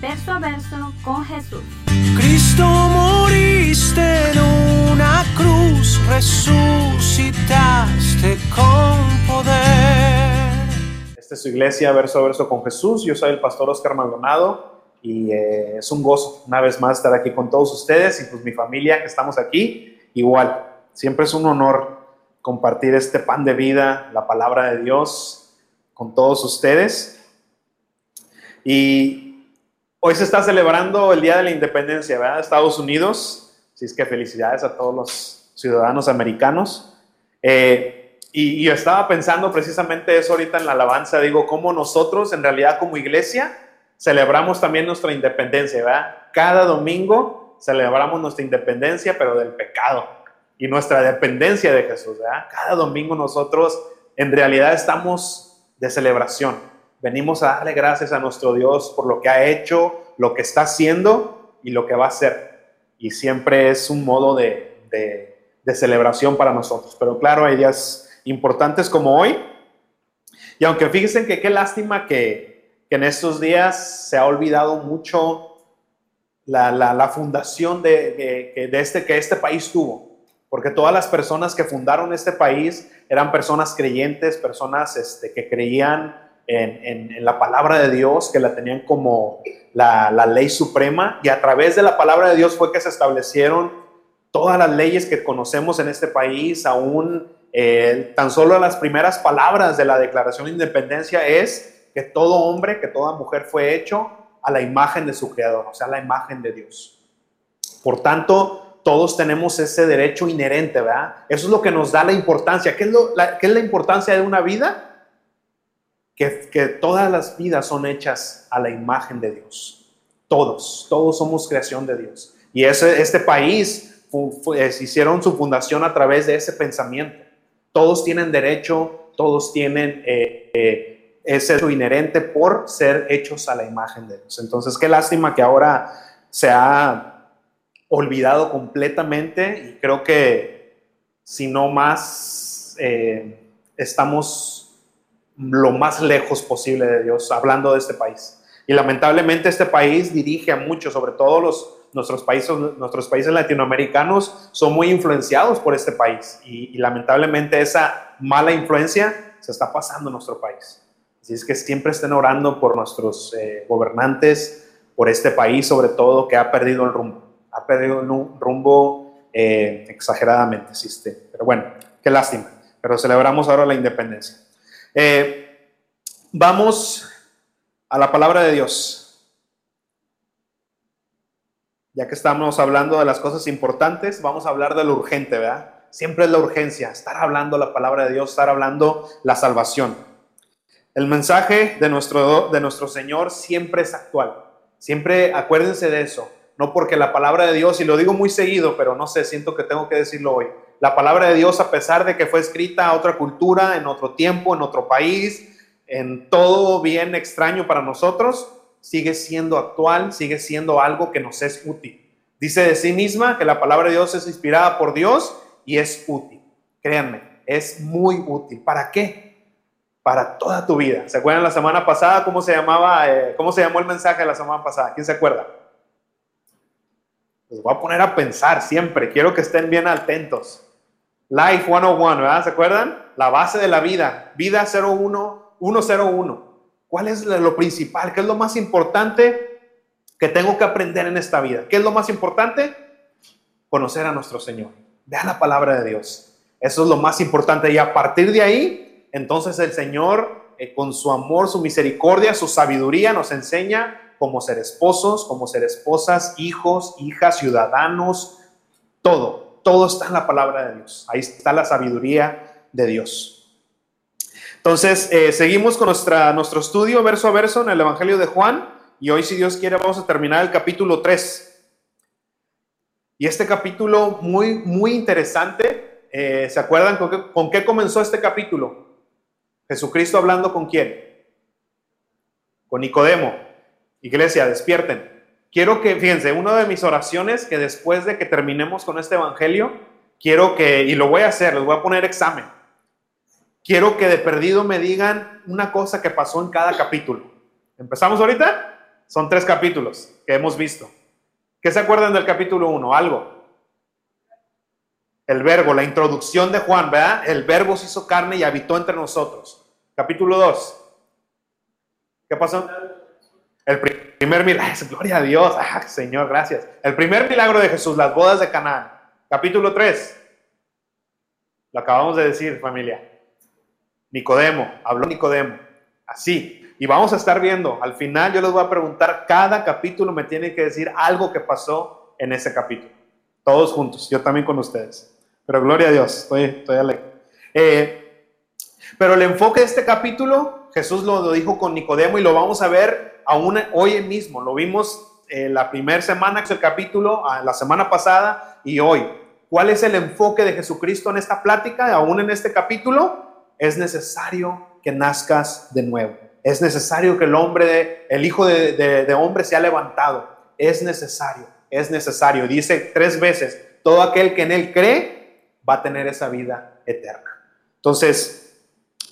verso a verso con Jesús. Cristo moriste en una cruz, resucitaste con poder. Esta es su iglesia, verso a verso con Jesús. Yo soy el pastor Oscar Maldonado y eh, es un gozo una vez más estar aquí con todos ustedes y pues mi familia que estamos aquí, igual, siempre es un honor compartir este pan de vida, la palabra de Dios con todos ustedes. Y hoy se está celebrando el Día de la Independencia, ¿verdad? Estados Unidos, así es que felicidades a todos los ciudadanos americanos. Eh, y, yo estaba pensando precisamente eso ahorita en la alabanza, digo, cómo nosotros en realidad como iglesia, celebramos también nuestra independencia, ¿verdad? Cada domingo celebramos nuestra independencia, pero del pecado y nuestra dependencia de Jesús. Cada domingo nosotros en realidad estamos de celebración. Venimos a darle gracias a nuestro Dios por lo que ha hecho, lo que está haciendo y lo que va a hacer. Y siempre es un modo de, de, de celebración para nosotros. Pero claro, hay días importantes como hoy. Y aunque fíjense que qué lástima que, que en estos días se ha olvidado mucho la, la, la fundación de, de, de, este, que este país tuvo, porque todas las personas que fundaron este país eran personas creyentes, personas este, que creían en, la palabra de Dios, que la tenían como la, la ley suprema, y a través de la palabra de Dios fue que se establecieron todas las leyes que conocemos en este país, aún eh, tan solo las primeras palabras de la Declaración de Independencia es que todo hombre, que toda mujer fue hecho a la imagen de su creador, o sea, a la imagen de Dios. Por tanto, todos tenemos ese derecho inherente, ¿verdad? Eso es lo que nos da la importancia. ¿Qué es, lo, la, qué es la importancia de una vida? Que, todas las vidas son hechas a la imagen de Dios. Todos, todos somos creación de Dios. Y ese, este país fu, fu, hicieron su fundación a través de ese pensamiento. Todos tienen derecho, todos tienen... Eh, eh, es inherente por ser hechos a la imagen de Dios. Entonces, qué lástima que ahora se ha olvidado completamente y creo que si no más, eh, estamos lo más lejos posible de Dios hablando de este país. Y lamentablemente este país dirige a muchos, sobre todo los, nuestros, países, nuestros países latinoamericanos son muy influenciados por este país y, lamentablemente esa mala influencia se está pasando en nuestro país. Así es que siempre estén orando por nuestros eh, gobernantes, por este país sobre todo que ha perdido el rumbo. Ha perdido un rumbo eh, exageradamente, existe. Pero bueno, qué lástima. Pero celebramos ahora la independencia. Eh, vamos a la palabra de Dios. Ya que estamos hablando de las cosas importantes, vamos a hablar de lo urgente, ¿verdad? Siempre es la urgencia, estar hablando la palabra de Dios, estar hablando la salvación. El mensaje de nuestro, de nuestro Señor siempre es actual. Siempre acuérdense de eso. No porque la palabra de Dios, y lo digo muy seguido, pero no sé, siento que tengo que decirlo hoy. La palabra de Dios, a pesar de que fue escrita a otra cultura, en otro tiempo, en otro país, en todo bien extraño para nosotros, sigue siendo actual, sigue siendo algo que nos es útil. Dice de sí misma que la palabra de Dios es inspirada por Dios y es útil. Créanme, es muy útil. ¿Para qué? para toda tu vida. ¿Se acuerdan la semana pasada cómo se llamaba, eh, cómo se llamó el mensaje de la semana pasada? ¿Quién se acuerda? Los voy a poner a pensar siempre. Quiero que estén bien atentos. Life 101, ¿verdad? ¿Se acuerdan? La base de la vida. Vida 01, 101. ¿Cuál es lo principal? ¿Qué es lo más importante que tengo que aprender en esta vida? ¿Qué es lo más importante? Conocer a nuestro Señor. Vean la palabra de Dios. Eso es lo más importante. Y a partir de ahí, entonces el Señor, eh, con su amor, su misericordia, su sabiduría, nos enseña cómo ser esposos, cómo ser esposas, hijos, hijas, ciudadanos, todo, todo está en la palabra de Dios. Ahí está la sabiduría de Dios. Entonces, eh, seguimos con nuestra, nuestro estudio verso a verso en el Evangelio de Juan. y hoy si Dios quiere vamos a terminar el capítulo 3. Y este capítulo muy, muy interesante, eh, ¿se acuerdan con qué, con qué comenzó este capítulo? Jesucristo hablando con quién? Con Nicodemo. Iglesia, despierten. Quiero que, fíjense, una de mis oraciones que después de que terminemos con este evangelio, quiero que, y lo voy a hacer, les voy a poner examen. Quiero que de perdido me digan una cosa que pasó en cada capítulo. ¿Empezamos ahorita? Son tres capítulos que hemos visto. ¿Qué se acuerdan del capítulo 1? Algo. El verbo, la introducción de Juan, ¿verdad? El verbo se hizo carne y habitó entre nosotros. Capítulo 2. ¿Qué pasó? El primer milagro, gloria a Dios, Señor, gracias. El primer milagro de Jesús, las bodas de Canaán. Capítulo 3. Lo acabamos de decir, familia. Nicodemo, habló Nicodemo. Así. Y vamos a estar viendo, al final yo les voy a preguntar, cada capítulo me tiene que decir algo que pasó en ese capítulo. Todos juntos, yo también con ustedes. Pero gloria a Dios, estoy, estoy alegre. Eh, pero el enfoque de este capítulo, Jesús lo, dijo con Nicodemo y lo vamos a ver aún hoy mismo. Lo vimos eh, la primera semana, que es el capítulo, la semana pasada y hoy. ¿Cuál es el enfoque de Jesucristo en esta plática, aún en este capítulo? Es necesario que nazcas de nuevo. Es necesario que el hombre, el hijo de, de hombre sea levantado. Es necesario, es necesario. Dice tres veces, todo aquel que en él cree va a tener esa vida eterna. Entonces,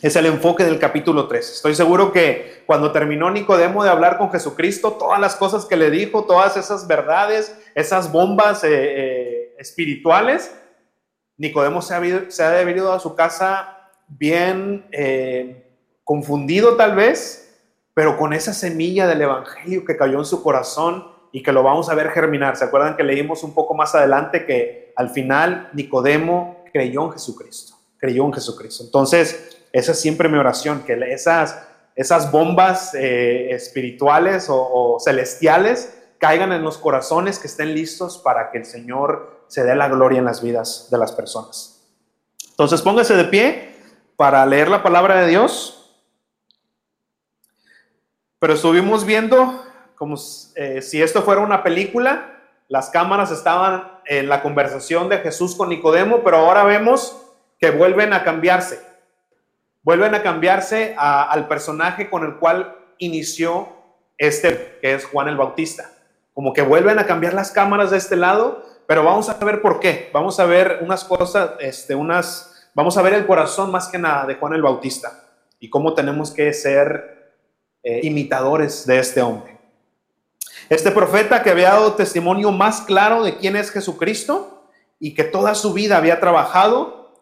es el enfoque del capítulo 3. Estoy seguro que cuando terminó Nicodemo de hablar con Jesucristo, todas las cosas que le dijo, todas esas verdades, esas bombas eh, eh, espirituales, Nicodemo se ha, se ha debido a su casa bien eh, confundido tal vez, pero con esa semilla del Evangelio que cayó en su corazón y que lo vamos a ver germinar. ¿Se acuerdan que leímos un poco más adelante que al final Nicodemo creyó en Jesucristo? Creyó en Jesucristo. Entonces, esa es siempre mi oración, que esas, esas bombas eh, espirituales o, celestiales caigan en los corazones, que estén listos para que el Señor se dé la gloria en las vidas de las personas. Entonces póngase de pie para leer la palabra de Dios. Pero estuvimos viendo como eh, si esto fuera una película, las cámaras estaban en la conversación de Jesús con Nicodemo, pero ahora vemos que vuelven a cambiarse vuelven a cambiarse al personaje con el cual inició este, que es Juan el Bautista. Como que vuelven a cambiar las cámaras de este lado, pero vamos a ver por qué. Vamos a ver unas cosas, este, unas, vamos a ver el corazón más que nada de Juan el Bautista y cómo tenemos que ser eh, imitadores de este hombre. Este profeta que había dado testimonio más claro de quién es Jesucristo y que toda su vida había trabajado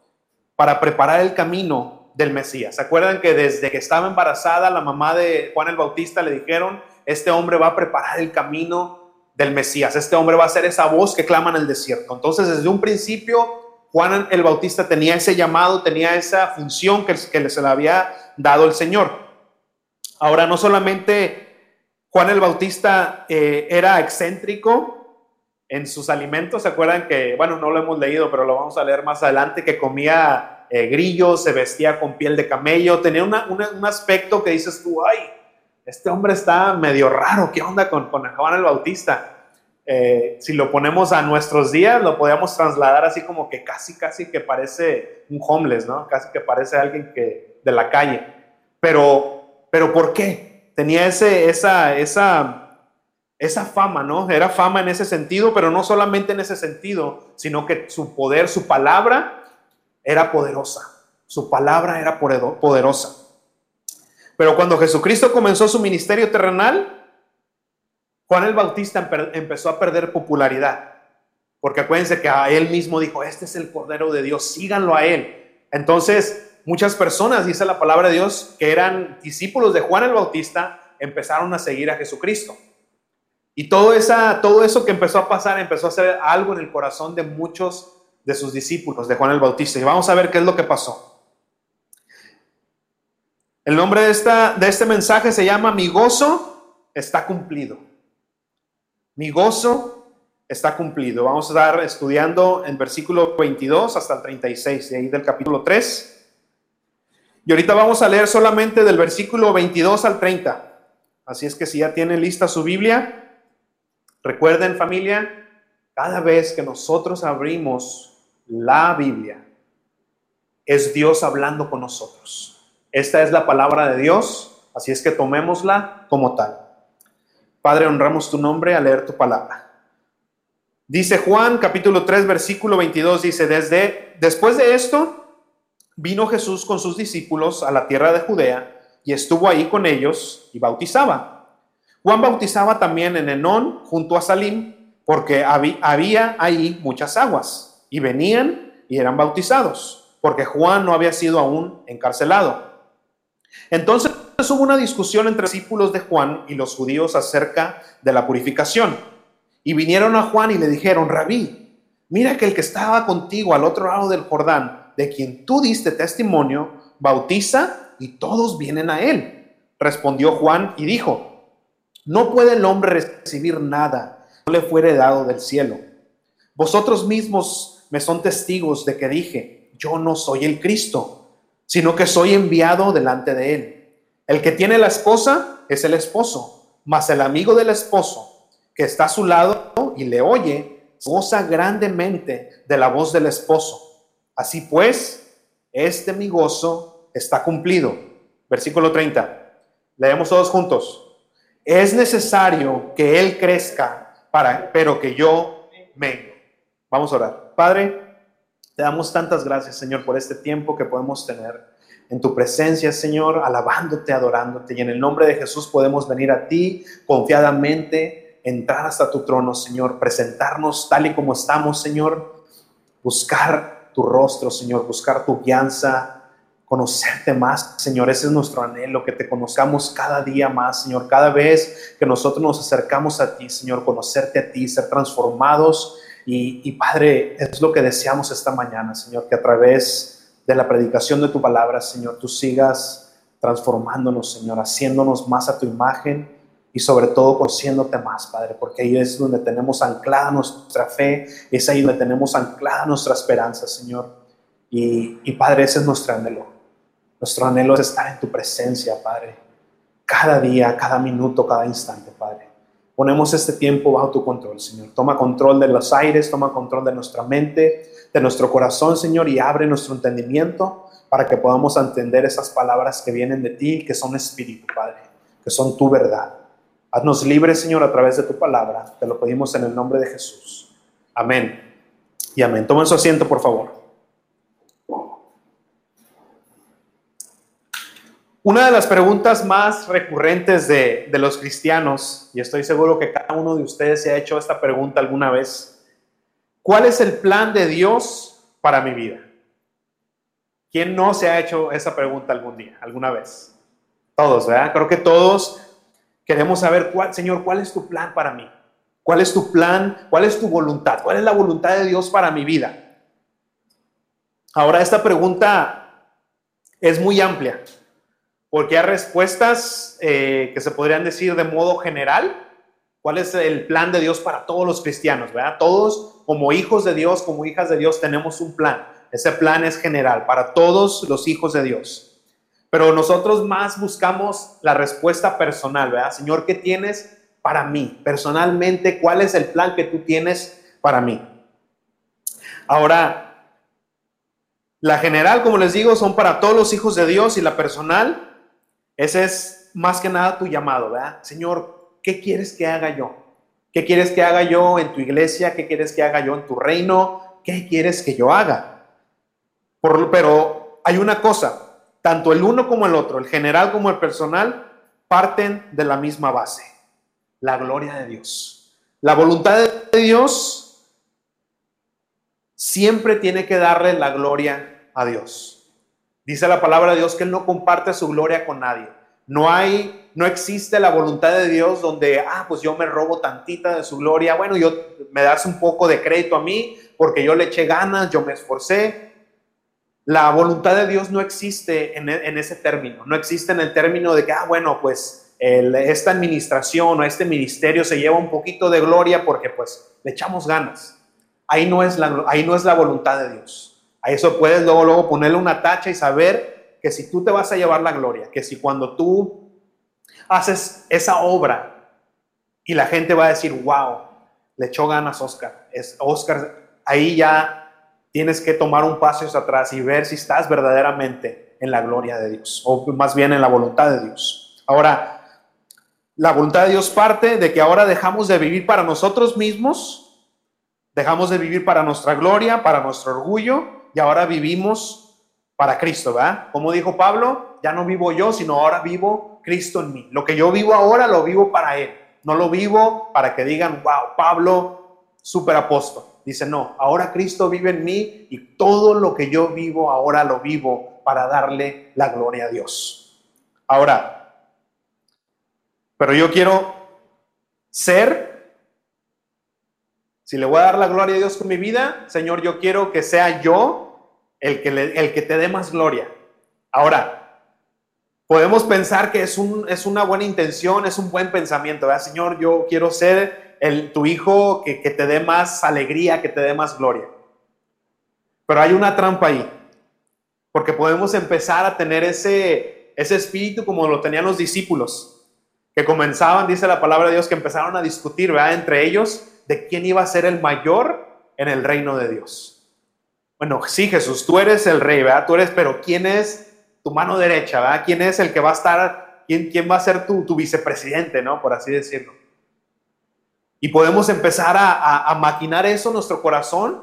para preparar el camino del Mesías. ¿Se acuerdan que desde que estaba embarazada la mamá de Juan el Bautista le dijeron, este hombre va a preparar el camino del Mesías, este hombre va a ser esa voz que clama en el desierto. Entonces desde un principio Juan el Bautista tenía ese llamado, tenía esa función que, que se le había dado el Señor. Ahora no solamente Juan el Bautista eh, era excéntrico, en sus alimentos. ¿Se acuerdan que, bueno, no lo hemos leído, pero lo vamos a leer más adelante, que comía eh, grillos, se vestía con piel de camello, tenía un aspecto que dices tú, ay, este hombre está medio raro, ¿qué onda con, con Juan el Bautista? Eh, si lo ponemos a nuestros días, lo podríamos trasladar así como que casi, casi que parece un homeless, ¿no? Casi que parece alguien que, de la calle. Pero, pero ¿por qué? Tenía ese, esa, esa, esa fama, ¿no? Era fama en ese sentido, pero no solamente en ese sentido, sino que su poder, su palabra era poderosa, su palabra era poderosa. Pero cuando Jesucristo comenzó su ministerio terrenal, Juan el Bautista empezó a perder popularidad. Porque acuérdense que a él mismo dijo, este es el Cordero de Dios, síganlo a él. Entonces, muchas personas, dice la palabra de Dios, que eran discípulos de Juan el Bautista, empezaron a seguir a Jesucristo. Y todo, esa, todo eso que empezó a pasar empezó a hacer algo en el corazón de muchos de sus discípulos, de Juan el Bautista. Y vamos a ver qué es lo que pasó. El nombre de, esta, de este mensaje se llama Mi gozo está cumplido. Mi gozo está cumplido. Vamos a estar estudiando en versículo 22 hasta el 36, de ahí del capítulo 3. Y ahorita vamos a leer solamente del versículo 22 al 30. Así es que si ya tienen lista su Biblia, recuerden familia, cada vez que nosotros abrimos la Biblia, es Dios hablando con nosotros. Esta es la palabra de Dios, así es que tomémosla como tal. Padre, honramos tu nombre al leer tu palabra. Dice Juan capítulo 3 versículo 22, dice, desde después de esto vino Jesús con sus discípulos a la tierra de Judea y estuvo ahí con ellos y bautizaba. Juan bautizaba también en Enón junto a Salim porque había ahí muchas aguas y venían y eran bautizados porque Juan no había sido aún encarcelado. Entonces hubo una discusión entre discípulos de Juan y los judíos acerca de la purificación. Y vinieron a Juan y le dijeron, rabí, mira que el que estaba contigo al otro lado del Jordán, de quien tú diste testimonio, bautiza y todos vienen a él. Respondió Juan y dijo, no puede el hombre recibir nada, no le fuere dado del cielo. Vosotros mismos me son testigos de que dije, yo no soy el Cristo, sino que soy enviado delante de él. El que tiene la esposa es el esposo, mas el amigo del esposo que está a su lado y le oye, goza grandemente de la voz del esposo. Así pues, este mi gozo está cumplido. Versículo 30. Leemos todos juntos. Es necesario que Él crezca, para, pero que yo me. Vamos a orar. Padre, te damos tantas gracias, Señor, por este tiempo que podemos tener en tu presencia, Señor, alabándote, adorándote. Y en el nombre de Jesús podemos venir a ti confiadamente entrar hasta tu trono, Señor, presentarnos tal y como estamos, Señor, buscar tu rostro, Señor, buscar tu guianza, conocerte más, Señor. Ese es nuestro anhelo, que te conozcamos cada día más, Señor. Cada vez que nosotros nos acercamos a ti, Señor, conocerte a ti, ser transformados. Y, Padre, es lo que deseamos esta mañana, Señor, que a través de la predicación de tu palabra, Señor, tú sigas transformándonos, Señor, haciéndonos más a tu imagen y sobre todo conociéndote más, Padre, porque ahí es donde tenemos anclada nuestra fe, es ahí donde tenemos anclada nuestra esperanza, Señor. Y, y, Padre, ese es nuestro anhelo. Nuestro anhelo es estar en tu presencia, Padre, cada día, cada minuto, cada instante, Padre. Ponemos este tiempo bajo tu control, Señor. Toma control de los aires, toma control de nuestra mente, de nuestro corazón, Señor, y abre nuestro entendimiento para que podamos entender esas palabras que vienen de ti, que son espíritu, Padre, que son tu verdad. Haznos libres, Señor, a través de tu palabra. Te lo pedimos en el nombre de Jesús. Amén. Y amén. Tomen su asiento, por favor. Una de las preguntas más recurrentes de, los cristianos, y estoy seguro que cada uno de ustedes se ha hecho esta pregunta alguna vez, ¿cuál es el plan de Dios para mi vida? ¿Quién no se ha hecho esa pregunta algún día, alguna vez? Todos, ¿verdad? Creo que todos Queremos saber, cuál, Señor, ¿cuál es tu plan para mí? ¿Cuál es tu plan? ¿Cuál es tu voluntad? ¿Cuál es la voluntad de Dios para mi vida? Ahora, esta pregunta es muy amplia, porque hay respuestas eh, que se podrían decir de modo general. ¿Cuál es el plan de Dios para todos los cristianos? ¿verdad? Todos, como hijos de Dios, como hijas de Dios, tenemos un plan. Ese plan es general para todos los hijos de Dios. Pero nosotros más buscamos la respuesta personal, ¿verdad? Señor, ¿qué tienes para mí? Personalmente, ¿cuál es el plan que tú tienes para mí? Ahora, la general, como les digo, son para todos los hijos de Dios y la personal, ese es más que nada tu llamado, ¿verdad? Señor, ¿qué quieres que haga yo? ¿Qué quieres que haga yo en tu iglesia? ¿Qué quieres que haga yo en tu reino? ¿Qué quieres que yo haga? pero hay una cosa, tanto el uno como el otro, el general como el personal, parten de la misma base, la gloria de Dios. La voluntad de Dios siempre tiene que darle la gloria a Dios. Dice la palabra de Dios que Él no comparte su gloria con nadie. No hay, no existe la voluntad de Dios donde, ah, pues yo me robo tantita de su gloria. Bueno, yo me das un poco de crédito a mí porque yo le eché ganas, yo me esforcé. La voluntad de Dios no existe en, ese término, no existe en el término de que, ah, bueno, pues esta administración o este ministerio se lleva un poquito de gloria porque pues le echamos ganas. Ahí no es la, ahí no es la voluntad de Dios. A eso puedes luego, luego ponerle una tacha y saber que si tú te vas a llevar la gloria, que si cuando tú haces esa obra y la gente va a decir, wow, le echó ganas Oscar. Es, Oscar, ahí ya tienes que tomar un paso hacia atrás y ver si estás verdaderamente en la gloria de Dios, o más bien en la voluntad de Dios. Ahora, la voluntad de Dios parte de que ahora dejamos de vivir para nosotros mismos, dejamos de vivir para nuestra gloria, para nuestro orgullo, y ahora vivimos para Cristo, ¿verdad? Como dijo Pablo, ya no vivo yo, sino ahora vivo Cristo en mí. Lo que yo vivo ahora lo vivo para Él. No lo vivo para que digan, wow, Pablo, super apóstol. Dice, no, ahora Cristo vive en mí y todo lo que yo vivo ahora lo vivo para darle la gloria a Dios. Ahora, pero yo quiero ser, si le voy a dar la gloria a Dios con mi vida, Señor, yo quiero que sea yo el que, el que te dé más gloria. Ahora, podemos pensar que es, un, es una buena intención, es un buen pensamiento, ¿verdad? Señor, yo quiero ser el, tu hijo que, que te dé más alegría, que te dé más gloria. Pero hay una trampa ahí, porque podemos empezar a tener ese, ese espíritu como lo tenían los discípulos, que comenzaban, dice la palabra de Dios, que empezaron a discutir, ¿verdad? Entre ellos, de quién iba a ser el mayor en el reino de Dios. Bueno, sí, Jesús, tú eres el rey, ¿verdad? Tú eres, pero ¿quién es tu mano derecha, ¿verdad? ¿Quién es el que va a estar, quién, quién va a ser tu, tu vicepresidente, ¿no? Por así decirlo. Y podemos empezar a, a, maquinar eso nuestro corazón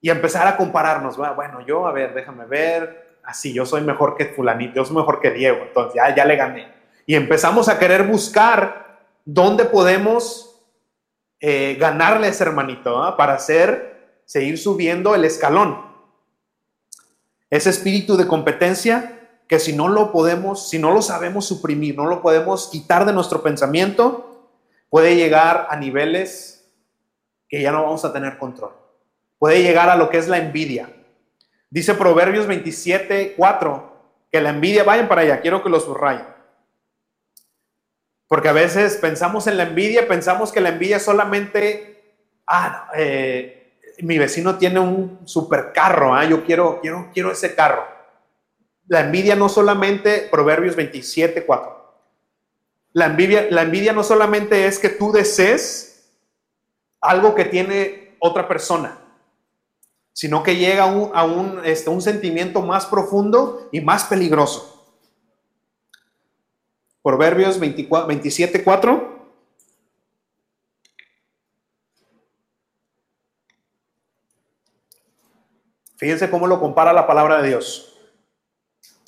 y empezar a compararnos. Bueno, yo, a ver, déjame ver, así, yo soy mejor que fulanito, yo soy mejor que Diego, entonces ya, ya le gané. Y empezamos a querer buscar dónde podemos eh, ganarle a ese hermanito, para hacer, seguir subiendo el escalón. Ese espíritu de competencia que si no lo podemos, si no lo sabemos suprimir, no lo podemos quitar de nuestro pensamiento, puede llegar a niveles que ya no vamos a tener control. Puede llegar a lo que es la envidia. Dice Proverbios 27, 4, que la envidia, vayan para allá, quiero que lo subrayen. Porque a veces pensamos en la envidia, pensamos que la envidia solamente, ah, eh, mi vecino tiene un super carro, ¿ah? yo quiero, quiero, quiero ese carro. La envidia no solamente, Proverbios 27, 4. La envidia, la envidia no solamente es que tú desees algo que tiene otra persona, sino que llega a este, un sentimiento más profundo y más peligroso. Proverbios 24, 27, 4. Fíjense cómo lo compara la palabra de Dios.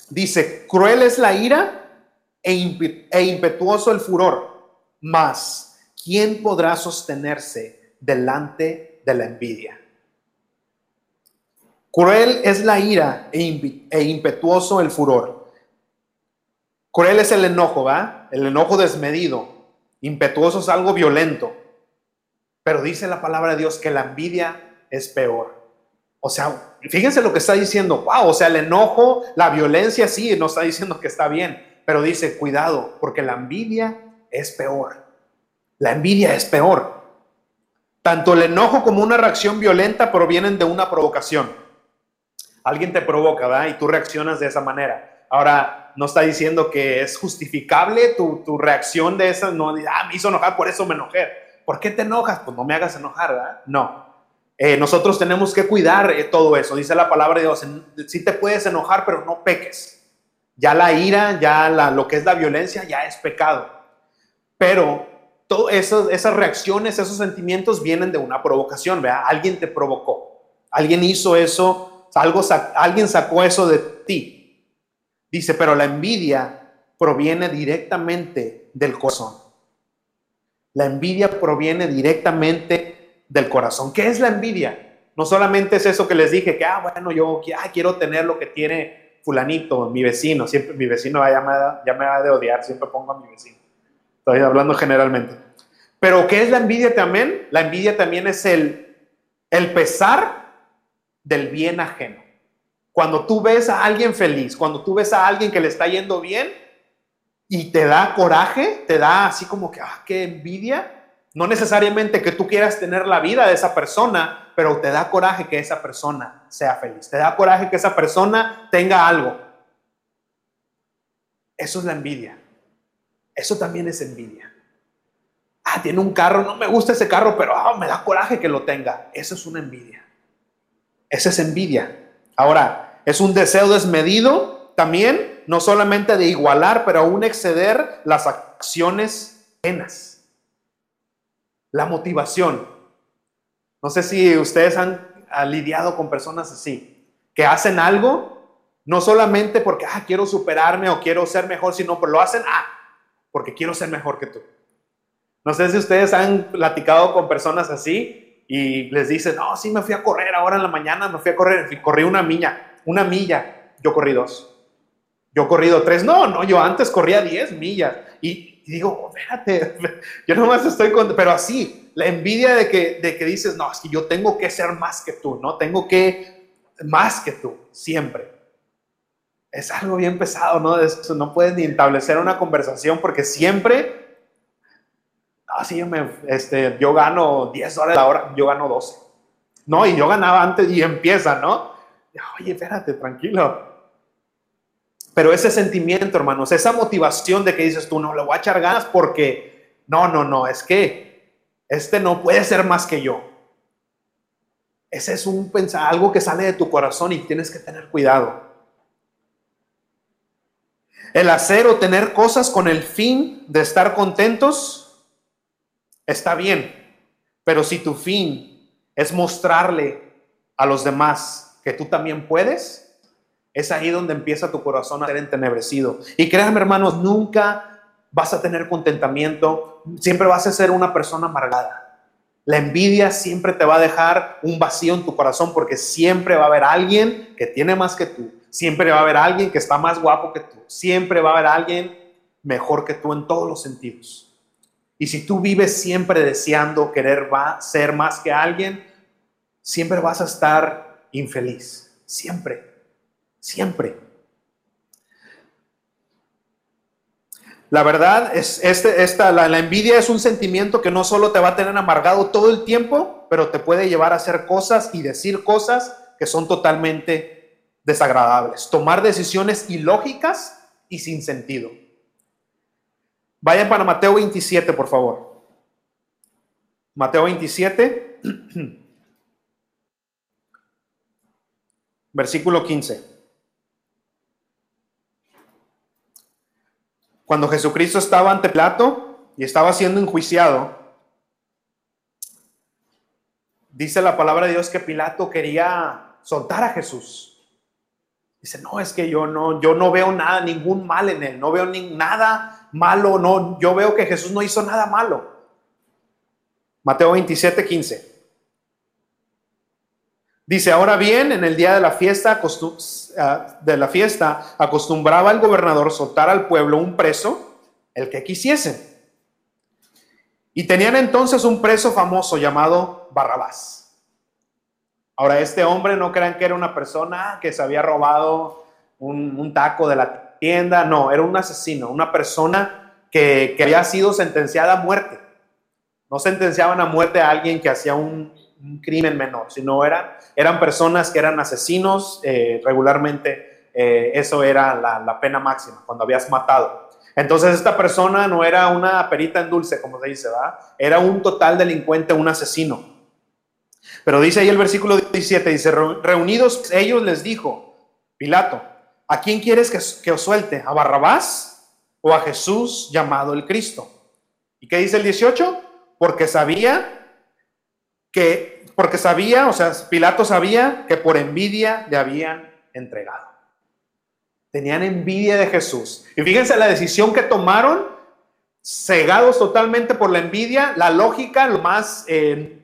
Dice, cruel es la ira e, e, impetuoso el furor, mas ¿quién podrá sostenerse delante de la envidia? Cruel es la ira e, e impetuoso el furor. Cruel es el enojo, ¿va? El enojo desmedido. Impetuoso es algo violento. Pero dice la palabra de Dios que la envidia es peor. O sea, fíjense lo que está diciendo. Wow, o sea, el enojo, la violencia, sí, no está diciendo que está bien, pero dice, cuidado, porque la envidia es peor. La envidia es peor. Tanto el enojo como una reacción violenta provienen de una provocación. Alguien te provoca, ¿verdad? Y tú reaccionas de esa manera. Ahora, no está diciendo que es justificable tu, tu reacción de esa, no, ah, me hizo enojar, por eso me enojé. ¿Por qué te enojas? Pues no me hagas enojar, ¿verdad? No. Eh, nosotros tenemos que cuidar eh, todo eso. Dice la palabra de Dios, sí te puedes enojar, pero no peques. Ya la ira, ya la, lo que es la violencia, ya es pecado. Pero todas esas reacciones, esos sentimientos vienen de una provocación, ¿vea? Alguien te provocó, alguien hizo eso, algo, alguien sacó eso de ti. Dice, pero la envidia proviene directamente del corazón. La envidia proviene directamente del corazón. ¿Qué es la envidia? No solamente es eso que les dije, que, ah, bueno, yo ah, quiero tener lo que tiene fulanito, mi vecino, siempre mi vecino ya me, ya me va de odiar, siempre pongo a mi vecino. Estoy hablando generalmente. Pero ¿qué es la envidia también? La envidia también es el, el pesar del bien ajeno. Cuando tú ves a alguien feliz, cuando tú ves a alguien que le está yendo bien y te da coraje, te da así como que, ah, qué envidia, no necesariamente que tú quieras tener la vida de esa persona, pero te da coraje que esa persona sea feliz. Te da coraje que esa persona tenga algo. Eso es la envidia. Eso también es envidia. Ah, tiene un carro, no me gusta ese carro, pero ah, me da coraje que lo tenga. Eso es una envidia. Esa es envidia. Ahora, es un deseo desmedido también, no solamente de igualar, pero aún exceder las acciones ajenas. La motivación. No sé si ustedes han, lidiado con personas así, que hacen algo no solamente porque, ah, quiero superarme o quiero ser mejor, sino porque lo hacen, ah, porque quiero ser mejor que tú. No sé si ustedes han platicado con personas así y les dicen, no, sí, me fui a correr ahora en la mañana, me fui a correr, corrí una milla, una milla, yo corrí dos. Yo he corrido tres, no, no, yo antes corría diez millas. Y, digo, espérate, yo nomás estoy con, pero así, la envidia de que, de que dices, no, es yo tengo que ser más que tú, ¿no? Tengo que, más que tú, siempre es algo bien pesado, ¿no? no puedes ni establecer una conversación porque siempre, no, sí, yo, me, este, yo gano 10 dólares la hora, yo gano 12. No, y yo ganaba antes y empieza, ¿no? Oye, espérate, tranquilo. Pero ese sentimiento, hermanos, esa motivación de que dices tú, no, le voy a echar porque, no, no, no, es que este no puede ser más que yo. Ese es un algo que sale de tu corazón y tienes que tener cuidado. El hacer o tener cosas con el fin de estar contentos está bien, pero si tu fin es mostrarle a los demás que tú también puedes, es ahí donde empieza tu corazón a ser entenebrecido. Y créanme hermanos, nunca vas a tener contentamiento, siempre vas a ser una persona amargada. La envidia siempre te va a dejar un vacío en tu corazón porque siempre va a haber alguien que tiene más que tú, Siempre va a haber alguien que está más guapo que tú. Siempre va a haber alguien mejor que tú en todos los sentidos. Y si tú vives siempre deseando querer ser más que alguien, siempre vas a estar infeliz. Siempre. Siempre. La verdad es, este, esta, la, la, envidia es un sentimiento que no solo te va a tener amargado todo el tiempo, pero te puede llevar a hacer cosas y decir cosas que son totalmente desagradables, tomar decisiones ilógicas y sin sentido. Vayan para Mateo 27, por favor. Mateo 27, versículo 15. Cuando Jesucristo estaba ante Plato y estaba siendo enjuiciado, dice la palabra de Dios que Pilato quería soltar a Jesús. Dice, no, es que yo no, yo no veo nada, ningún mal en él, no veo ni, nada malo, no, yo veo que Jesús no hizo nada malo. Mateo 27, 15. Dice, ahora bien, en el día de la fiesta, ah, de la fiesta, acostumbraba el gobernador soltar al pueblo un preso, el que quisiese. Y tenían entonces un preso famoso llamado Barrabás. Ahora, este hombre no crean que era una persona que se había robado un, taco de la tienda, no, era un asesino, una persona que, había sido sentenciada a muerte. No sentenciaban a muerte a alguien que hacía un, crimen menor, sino eran, eran personas que eran asesinos, eh, regularmente eh, eso era la, pena máxima, cuando habías matado. Entonces esta persona no era una perita en dulce, como se dice, ¿va? Era un total delincuente, un asesino. Pero dice ahí el versículo 17, dice, reunidos ellos les dijo, Pilato, ¿a quién quieres que, os suelte? ¿A Barrabás o a Jesús llamado el Cristo? ¿Y qué dice el 18? Porque sabía que, porque sabía, o sea, Pilato sabía que por envidia le habían entregado. Tenían envidia de Jesús. Y fíjense la decisión que tomaron, cegados totalmente por la envidia, la lógica, lo más eh,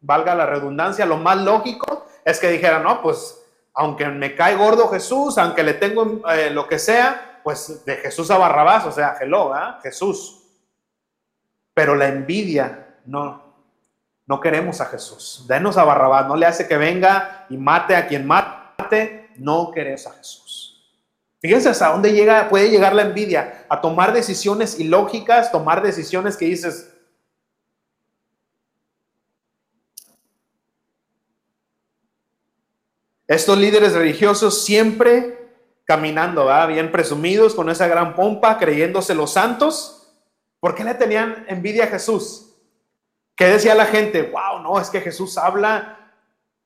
valga la redundancia, lo más lógico es que dijera, no, pues aunque me cae gordo Jesús, aunque le tengo eh, lo que sea, pues de Jesús a Barrabás, o sea, hello, ¿eh? Jesús. Pero la envidia, no, no queremos a Jesús. Denos a Barrabás, no le hace que venga y mate a quien mate, no queremos a Jesús. Fíjense hasta dónde llega, puede llegar la envidia, a tomar decisiones ilógicas, tomar decisiones que dices, Estos líderes religiosos siempre caminando, ¿verdad? bien presumidos, con esa gran pompa, creyéndose los santos. ¿Por qué le tenían envidia a Jesús? ¿Qué decía la gente? Wow, no, es que Jesús habla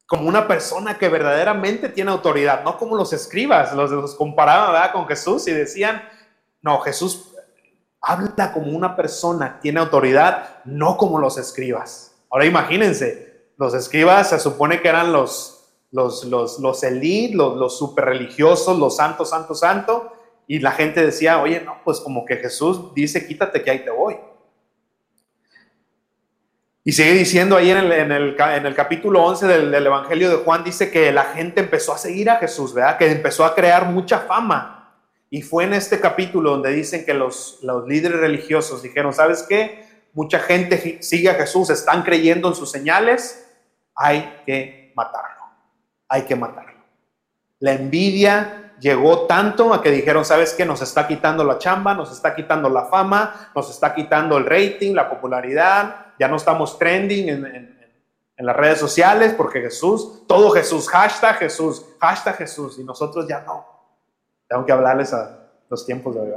como una persona que verdaderamente tiene autoridad, no como los escribas, los, los comparaban ¿verdad? con Jesús y decían, no, Jesús habla como una persona, tiene autoridad, no como los escribas. Ahora imagínense, los escribas se supone que eran los, los, los, los los, los super religiosos, los santos, santos, santos, y la gente decía, oye, no, pues como que Jesús dice, quítate que ahí te voy. Y sigue diciendo ahí en el, en el, capítulo 11 del, del, Evangelio de Juan, dice que la gente empezó a seguir a Jesús, ¿verdad? Que empezó a crear mucha fama. Y fue en este capítulo donde dicen que los, los líderes religiosos dijeron, ¿sabes qué? Mucha gente sigue a Jesús, están creyendo en sus señales, hay que matarlo, hay que matarlo. La envidia llegó tanto a que dijeron, ¿sabes qué? Nos está quitando la chamba, nos está quitando la fama, nos está quitando el rating, la popularidad, ya no estamos trending en, las redes sociales porque Jesús, todo Jesús, hashtag Jesús, hashtag Jesús, y nosotros ya no. Tengo que hablarles a los tiempos de hoy.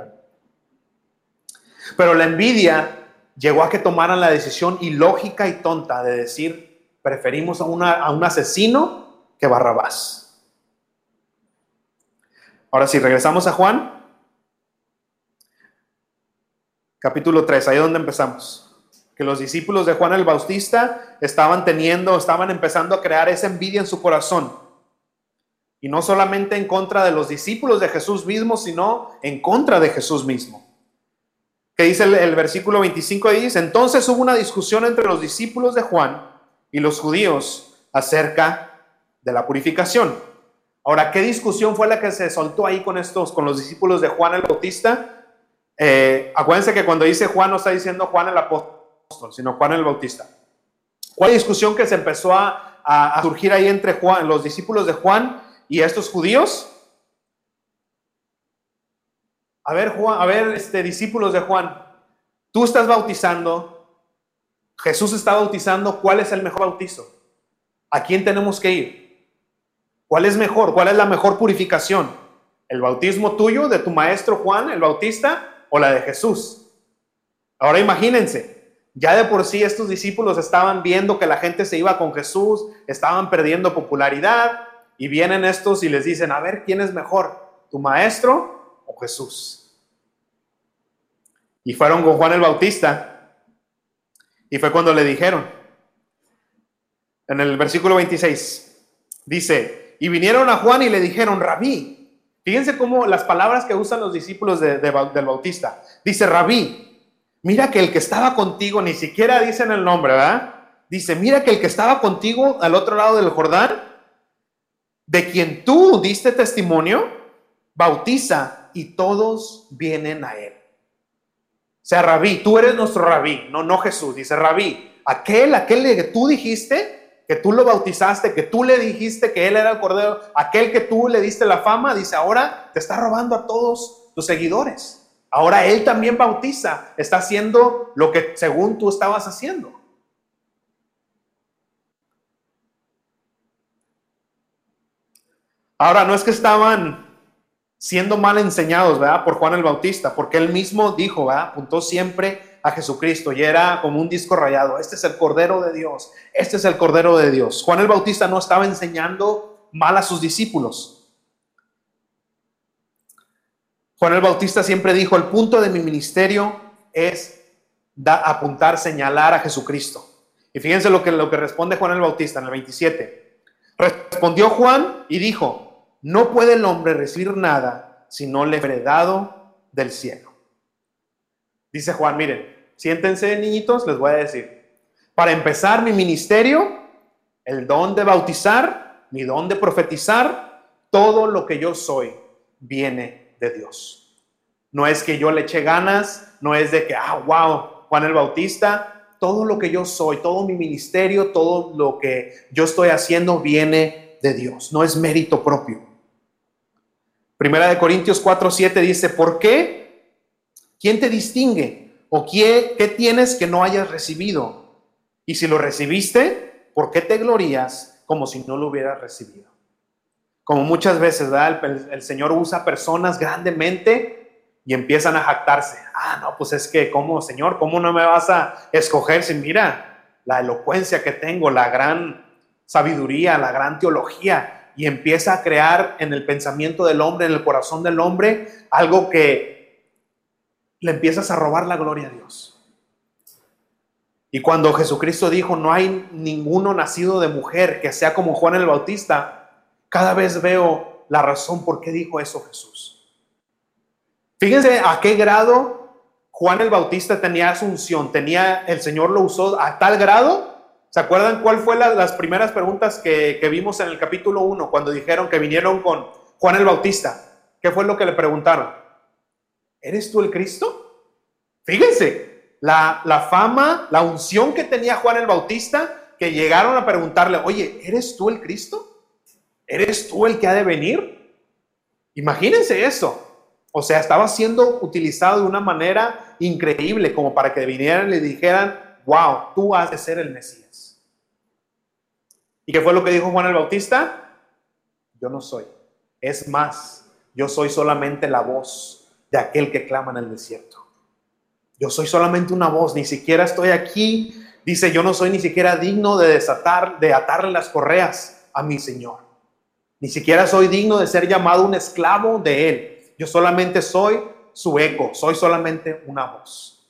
Pero la envidia llegó a que tomaran la decisión ilógica y tonta de decir, preferimos a un asesino que Barrabás. Ahora sí, regresamos a Juan, capítulo 3, ahí es donde empezamos que los discípulos de Juan el Bautista estaban teniendo, estaban empezando a crear esa envidia en su corazón. Y no solamente en contra de los discípulos de Jesús mismo, sino en contra de Jesús mismo. Que dice el, versículo 25, dice, entonces hubo una discusión entre los discípulos de Juan y los judíos acerca de la purificación. Ahora, ¿qué discusión fue la que se soltó ahí con estos, con los discípulos de Juan el Bautista? Eh, acuérdense que cuando dice Juan no está diciendo Juan el sino Juan el Bautista. ¿Cuál discusión que se empezó a, a, a surgir ahí entre Juan, los discípulos de Juan y estos judíos? A ver, Juan, a ver, este, discípulos de Juan, tú estás bautizando, Jesús está bautizando, ¿cuál es el mejor bautizo? ¿A quién tenemos que ir? ¿Cuál es mejor? ¿Cuál es la mejor purificación? ¿El bautismo tuyo, de tu maestro Juan, el Bautista, o la de Jesús? Ahora imagínense, ya de por sí estos discípulos estaban viendo que la gente se iba con Jesús, estaban perdiendo popularidad y vienen estos y les dicen, a ver, ¿quién es mejor? ¿Tu maestro o Jesús? Y fueron con Juan el Bautista y fue cuando le dijeron, en el versículo 26, dice, y vinieron a Juan y le dijeron, rabí, fíjense cómo las palabras que usan los discípulos de, de, del Bautista, dice, rabí, Mira que el que estaba contigo, ni siquiera dicen el nombre, ¿verdad? Dice, mira que el que estaba contigo al otro lado del Jordán, de quien tú diste testimonio, bautiza y todos vienen a él. O sea, rabí, tú eres nuestro rabí, no, no Jesús, dice rabí, aquel, aquel que tú dijiste, que tú lo bautizaste, que tú le dijiste que él era el cordero, aquel que tú le diste la fama, dice, ahora te está robando a todos tus seguidores. Ahora Él también bautiza, está haciendo lo que según tú estabas haciendo. Ahora, no es que estaban siendo mal enseñados, ¿verdad? Por Juan el Bautista, porque él mismo dijo, ¿verdad? Apuntó siempre a Jesucristo y era como un disco rayado. Este es el Cordero de Dios, este es el Cordero de Dios. Juan el Bautista no estaba enseñando mal a sus discípulos. Juan el Bautista siempre dijo, el punto de mi ministerio es apuntar, señalar a Jesucristo. Y fíjense lo que, lo que responde Juan el Bautista en el 27. Respondió Juan y dijo, no puede el hombre recibir nada si no le fue dado del cielo. Dice Juan, miren, siéntense niñitos, les voy a decir. Para empezar mi ministerio, el don de bautizar, mi don de profetizar, todo lo que yo soy viene de Dios. No es que yo le eche ganas, no es de que, ah, wow, Juan el Bautista, todo lo que yo soy, todo mi ministerio, todo lo que yo estoy haciendo viene de Dios, no es mérito propio. Primera de Corintios 4, 7 dice, ¿por qué? ¿Quién te distingue? ¿O qué, qué tienes que no hayas recibido? Y si lo recibiste, ¿por qué te glorías como si no lo hubieras recibido? Como muchas veces. El, el Señor usa personas grandemente y empiezan a jactarse. Ah, no, pues es que, ¿cómo, Señor? ¿Cómo no me vas a escoger si mira la elocuencia que tengo, la gran sabiduría, la gran teología? Y empieza a crear en el pensamiento del hombre, en el corazón del hombre, algo que le empiezas a robar la gloria a Dios. Y cuando Jesucristo dijo, no hay ninguno nacido de mujer que sea como Juan el Bautista, cada vez veo la razón por qué dijo eso Jesús. Fíjense a qué grado Juan el Bautista tenía asunción, tenía, el Señor lo usó a tal grado. ¿Se acuerdan cuál fue las primeras preguntas que, que vimos en el capítulo 1 cuando dijeron que vinieron con Juan el Bautista? ¿Qué fue lo que le preguntaron? ¿Eres tú el Cristo? Fíjense, la, la, fama, la unción que tenía Juan el Bautista, que llegaron a preguntarle, oye, ¿eres tú el Cristo? ¿Eres tú el que ha de venir? Imagínense eso. O sea, estaba siendo utilizado de una manera increíble como para que vinieran y le dijeran, wow, tú has de ser el Mesías. ¿Y qué fue lo que dijo Juan el Bautista? Yo no soy. Es más, yo soy solamente la voz de aquel que clama en el desierto. Yo soy solamente una voz, ni siquiera estoy aquí. Dice, yo no soy ni siquiera digno de desatar, de atarle las correas a mi Señor. Ni siquiera soy digno de ser llamado un esclavo de Él. Yo solamente soy su eco, soy solamente una voz.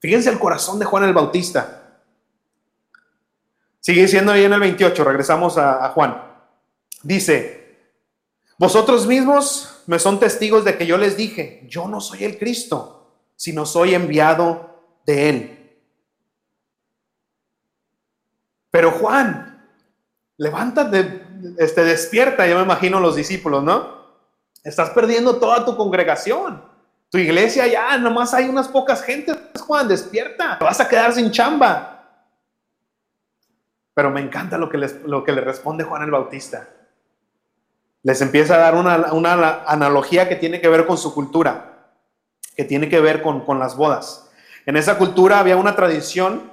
Fíjense el corazón de Juan el Bautista. Sigue diciendo ahí en el 28, regresamos a, a Juan. Dice, vosotros mismos me son testigos de que yo les dije, yo no soy el Cristo, sino soy enviado de Él. Pero Juan, levántate, este, despierta, yo me imagino los discípulos, ¿no? Estás perdiendo toda tu congregación. Tu iglesia ya, nomás hay unas pocas gentes, Juan, despierta, te vas a quedar sin chamba. Pero me encanta lo que, lo que le responde Juan el Bautista. Les empieza a dar una, una analogía que tiene que ver con su cultura, que tiene que ver con, con las bodas. En esa cultura había una tradición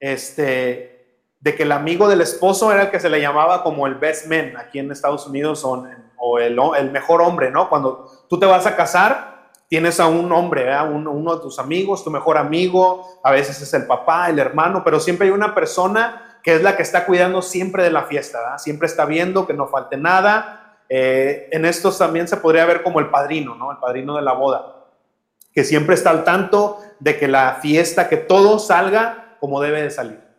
este, de que el amigo del esposo era el que se le llamaba como el best man aquí en Estados Unidos o, el, el, mejor hombre, ¿no? Cuando tú te vas a casar, tienes a un hombre, uno de tus amigos, tu mejor amigo, a veces es el papá, el hermano, pero siempre hay una persona que es la que está cuidando siempre de la fiesta, ¿verdad? siempre está viendo que no falte nada. Eh, en estos también se podría ver como el padrino, ¿no? El padrino de la boda, que siempre está al tanto de que la fiesta, que todo salga como debe de salir.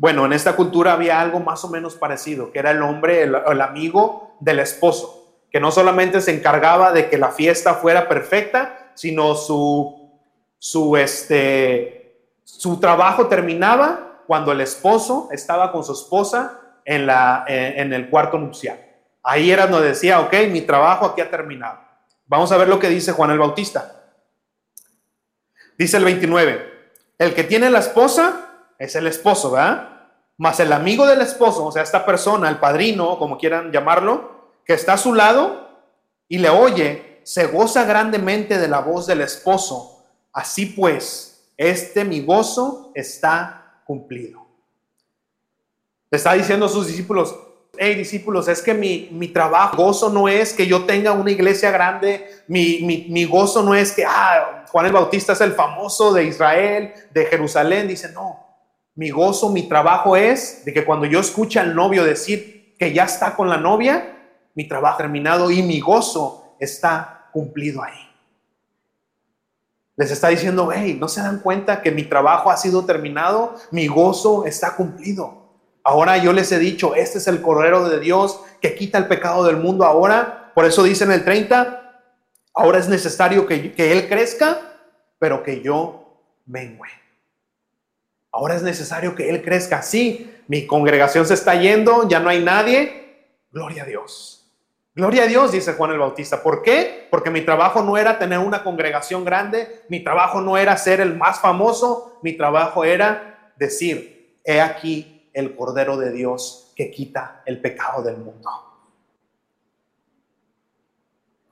Bueno, en esta cultura había algo más o menos parecido, que era el hombre, el, amigo del esposo, que no solamente se encargaba de que la fiesta fuera perfecta, sino su, su, este, su trabajo terminaba cuando el esposo estaba con su esposa en, la, en el cuarto nupcial. Ahí era donde decía, ok, mi trabajo aquí ha terminado. Vamos a ver lo que dice Juan el Bautista. Dice el 29, el que tiene la esposa es el esposo, ¿verdad? Más el amigo del esposo, o sea, esta persona, el padrino, como quieran llamarlo, que está a su lado y le oye, se goza grandemente de la voz del esposo. Así pues, este mi gozo está cumplido. Le está diciendo a sus discípulos, hey discípulos, es que mi, mi, trabajo, gozo no es que yo tenga una iglesia grande, mi, mi, mi, gozo no es que, ah, Juan el Bautista es el famoso de Israel, de Jerusalén, dice, no, mi gozo, mi trabajo es de que cuando yo escuche al novio decir que ya está con la novia, mi trabajo terminado y mi gozo está cumplido ahí. Les está diciendo, hey, ¿no se dan cuenta que mi trabajo ha sido terminado? Mi gozo está cumplido. Ahora yo les he dicho, este es el Cordero de Dios que quita el pecado del mundo ahora. Por eso dice en el 30, ahora es necesario que, que Él crezca, pero que yo mengüe. Ahora es necesario que Él crezca. Sí, mi congregación se está yendo, ya no hay nadie. Gloria a Dios. Gloria a Dios, dice Juan el Bautista. ¿Por qué? Porque mi trabajo no era tener una congregación grande, mi trabajo no era ser el más famoso, mi trabajo era decir, he aquí el Cordero de Dios que quita el pecado del mundo.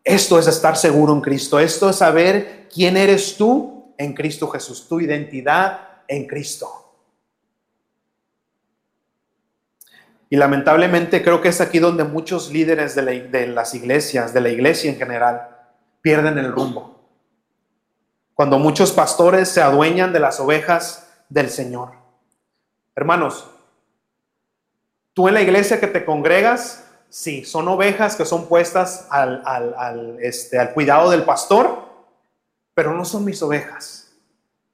Esto es estar seguro en Cristo, esto es saber quién eres tú en Cristo Jesús, tu identidad en Cristo. Y lamentablemente creo que es aquí donde muchos líderes de, la- de las iglesias, de la iglesia en general, pierden el rumbo. Cuando muchos pastores se adueñan de las ovejas del Señor. Hermanos, tú en la iglesia que te congregas, sí, son ovejas que son puestas al, este, al cuidado del pastor, pero no son mis ovejas.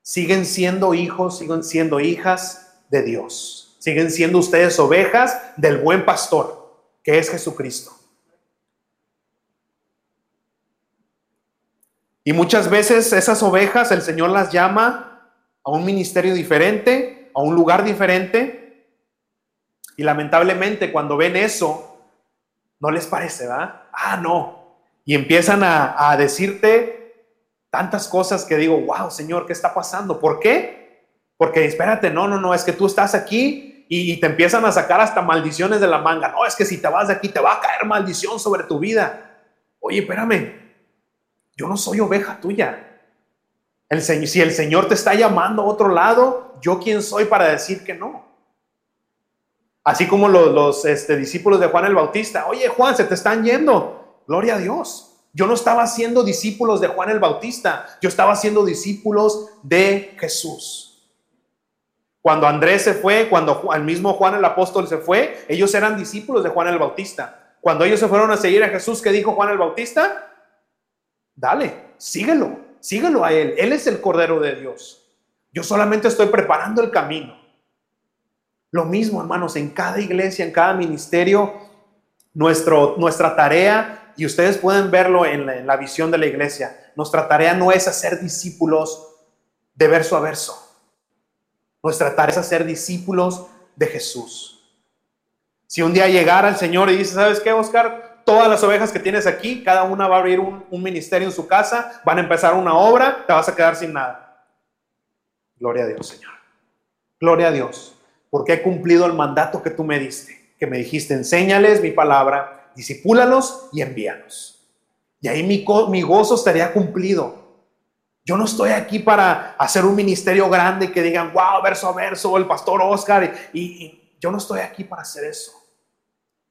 Siguen siendo hijos, siguen siendo hijas de Dios. Siguen siendo ustedes ovejas del buen pastor, que es Jesucristo. Y muchas veces esas ovejas el Señor las llama a un ministerio diferente, a un lugar diferente. Y lamentablemente cuando ven eso, no les parece, ¿verdad? Ah, no. Y empiezan a, a decirte tantas cosas que digo, wow, Señor, ¿qué está pasando? ¿Por qué? Porque espérate, no, no, no, es que tú estás aquí y, te empiezan a sacar hasta maldiciones de la manga. No, es que si te vas de aquí te va a caer maldición sobre tu vida. Oye, espérame, yo no soy oveja tuya. El, si el Señor te está llamando a otro lado, ¿yo quién soy para decir que no? Así como los, los, este, discípulos de Juan el Bautista. Oye, Juan, se te están yendo. Gloria a Dios. Yo no estaba siendo discípulos de Juan el Bautista. Yo estaba siendo discípulos de Jesús. Cuando Andrés se fue, cuando el mismo Juan el apóstol se fue, ellos eran discípulos de Juan el Bautista. Cuando ellos se fueron a seguir a Jesús, ¿qué dijo Juan el Bautista? Dale, síguelo, síguelo a Él. Él es el Cordero de Dios. Yo solamente estoy preparando el camino. Lo mismo, hermanos, en cada iglesia, en cada ministerio, nuestro, nuestra tarea, y ustedes pueden verlo en la, visión de la iglesia, nuestra tarea no es hacer discípulos de verso a verso. Nuestra tarea es hacer discípulos de Jesús. Si un día llegara el Señor y dice, ¿sabes qué, Oscar? Todas las ovejas que tienes aquí, cada una va a abrir un, un ministerio en su casa, van a empezar una obra, te vas a quedar sin nada. Gloria a Dios, Señor. Gloria a Dios, porque he cumplido el mandato que tú me diste, que me dijiste, enséñales mi palabra, disipúlalos y envíalos. Y ahí mi gozo estaría cumplido. Yo no estoy aquí para hacer un ministerio grande que digan, wow, verso a verso, el pastor Oscar, y, y yo no estoy aquí para hacer eso.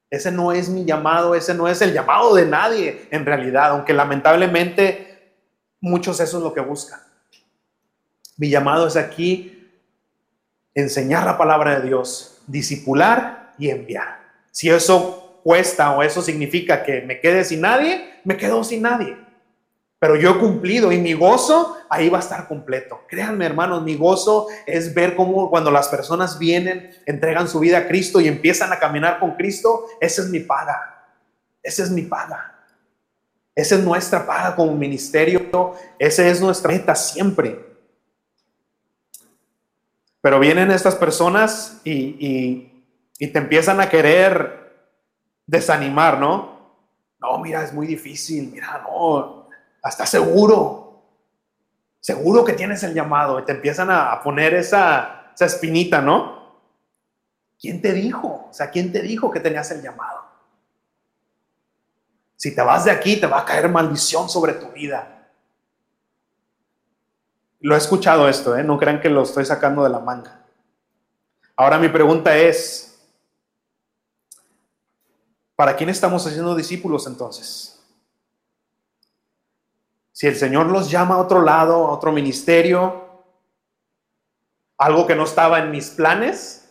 Ese no es mi llamado, ese no es el llamado de nadie en realidad, aunque lamentablemente muchos eso es lo que buscan. Mi llamado es aquí enseñar la palabra de Dios, disipular y enviar. Si eso cuesta o eso significa que me quede sin nadie, me quedo sin nadie. Pero yo he cumplido y mi gozo ahí va a estar completo. Créanme, hermanos, mi gozo es ver cómo cuando las personas vienen, entregan su vida a Cristo y empiezan a caminar con Cristo, esa es mi paga. Esa es mi paga. Esa es nuestra paga como ministerio. Esa es nuestra meta siempre. Pero vienen estas personas y, y- y te empiezan a querer desanimar, ¿no? No, mira, es muy difícil, mira, no, hasta seguro, seguro que tienes el llamado y te empiezan a, poner esa, esa espinita, ¿no? ¿Quién te dijo? O sea, ¿quién te dijo que tenías el llamado? Si te vas de aquí, te va a caer maldición sobre tu vida. Lo he escuchado esto, ¿eh? no crean que lo estoy sacando de la manga. Ahora mi pregunta es, ¿para quién estamos haciendo discípulos entonces? Si el Señor los llama a otro lado, a otro ministerio, algo que no estaba en mis planes,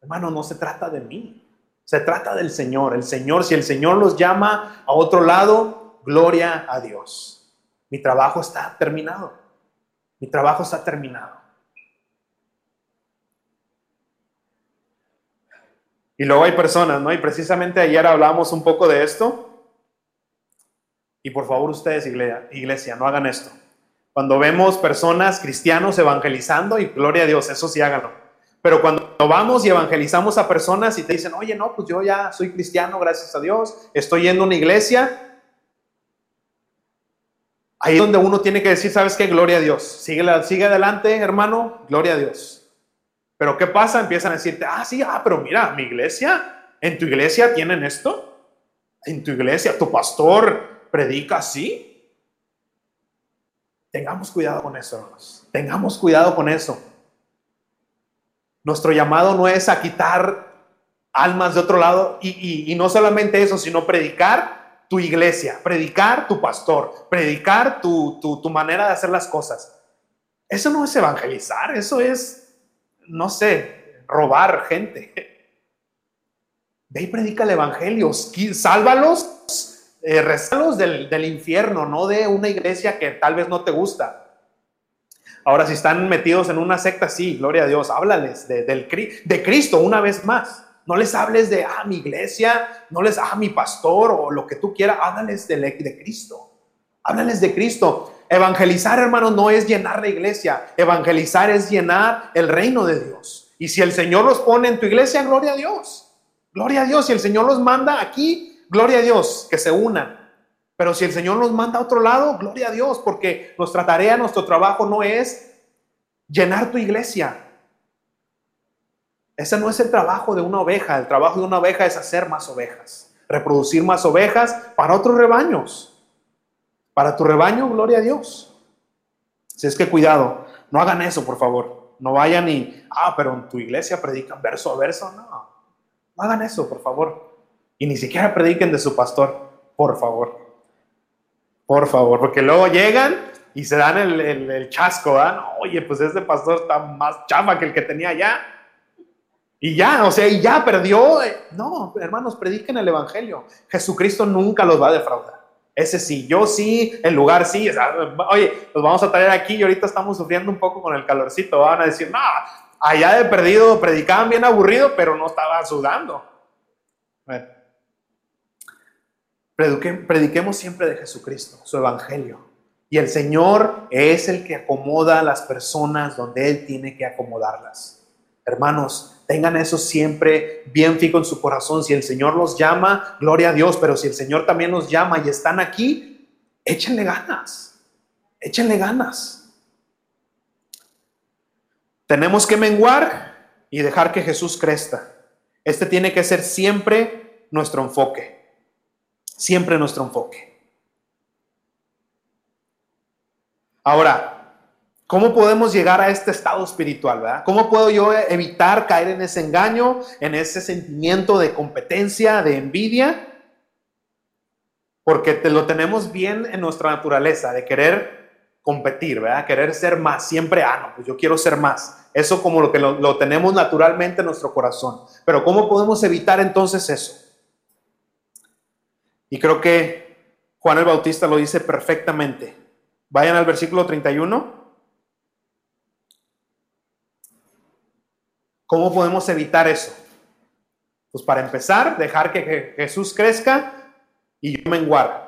hermano, no se trata de mí, se trata del Señor. El Señor, si el Señor los llama a otro lado, gloria a Dios. Mi trabajo está terminado. Mi trabajo está terminado. Y luego hay personas, ¿no? Y precisamente ayer hablamos un poco de esto. Y por favor ustedes, iglesia, iglesia, no hagan esto. Cuando vemos personas cristianos evangelizando, y gloria a Dios, eso sí háganlo. Pero cuando vamos y evangelizamos a personas y te dicen, oye, no, pues yo ya soy cristiano, gracias a Dios, estoy yendo a una iglesia, ahí es donde uno tiene que decir, ¿sabes qué? Gloria a Dios. Sigue, sigue adelante, hermano, gloria a Dios. Pero ¿qué pasa? Empiezan a decirte, ah, sí, ah, pero mira, mi iglesia, en tu iglesia tienen esto. En tu iglesia, tu pastor predica así. Tengamos cuidado con eso, hermanos. Tengamos cuidado con eso. Nuestro llamado no es a quitar almas de otro lado y, no solamente eso, sino predicar tu iglesia, predicar tu pastor, predicar tu, tu manera de hacer las cosas. Eso no es evangelizar, eso es, no sé, robar gente. Ve y predica el evangelio, sálvalos, eh, del, del infierno, no de una iglesia que tal vez no te gusta. Ahora, si están metidos en una secta, sí, gloria a Dios, háblales de, del, de Cristo una vez más. No les hables de, ah, mi iglesia, no les, ah, mi pastor o lo que tú quieras, háblales de, de Cristo. Háblales de Cristo. Evangelizar, hermano, no es llenar la iglesia. Evangelizar es llenar el reino de Dios. Y si el Señor los pone en tu iglesia, gloria a Dios. Gloria a Dios, si el Señor los manda aquí, gloria a Dios, que se unan. Pero si el Señor los manda a otro lado, gloria a Dios, porque nuestra tarea, nuestro trabajo no es llenar tu iglesia. Ese no es el trabajo de una oveja. El trabajo de una oveja es hacer más ovejas, reproducir más ovejas para otros rebaños. Para tu rebaño, gloria a Dios. Si es que cuidado, no hagan eso, por favor. No vayan y, ah, pero en tu iglesia predican verso a verso. No, no hagan eso, por favor. Y ni siquiera prediquen de su pastor, por favor. Por favor, porque luego llegan y se dan el, chasco, ¿verdad? Oye, pues este pastor está más chafa que el que tenía ya. Y ya, o sea, y ya perdió. No, hermanos, prediquen el Evangelio. Jesucristo nunca los va a defraudar. Ese sí, yo sí, el lugar sí. oye, los vamos a traer aquí y ahorita estamos sufriendo un poco con el calorcito. Van a decir, no, allá de perdido predicaban bien aburrido, pero no estaban sudando. prediquemos siempre de Jesucristo, su evangelio. Y el Señor es el que acomoda a las personas donde Él tiene que acomodarlas. Hermanos, tengan eso siempre bien fijo en su corazón. Si el Señor los llama, gloria a Dios, pero si el Señor también los llama y están aquí, échenle ganas, échenle ganas. Tenemos que menguar y dejar que Jesús crezca. Este tiene que ser siempre nuestro enfoque. Siempre nuestro enfoque. Ahora, ¿cómo podemos llegar a este estado espiritual? ¿verdad? ¿Cómo puedo yo evitar caer en ese engaño, en ese sentimiento de competencia, de envidia? Porque lo tenemos bien en nuestra naturaleza, de querer competir, ¿verdad? Querer ser más, siempre, ah, no, pues yo quiero ser más. Eso como lo que lo, tenemos naturalmente en nuestro corazón. Pero ¿cómo podemos evitar entonces eso? Y creo que Juan el Bautista lo dice perfectamente. Vayan al versículo 31. ¿Cómo podemos evitar eso? Pues para empezar, dejar que Jesús crezca y yo menguar.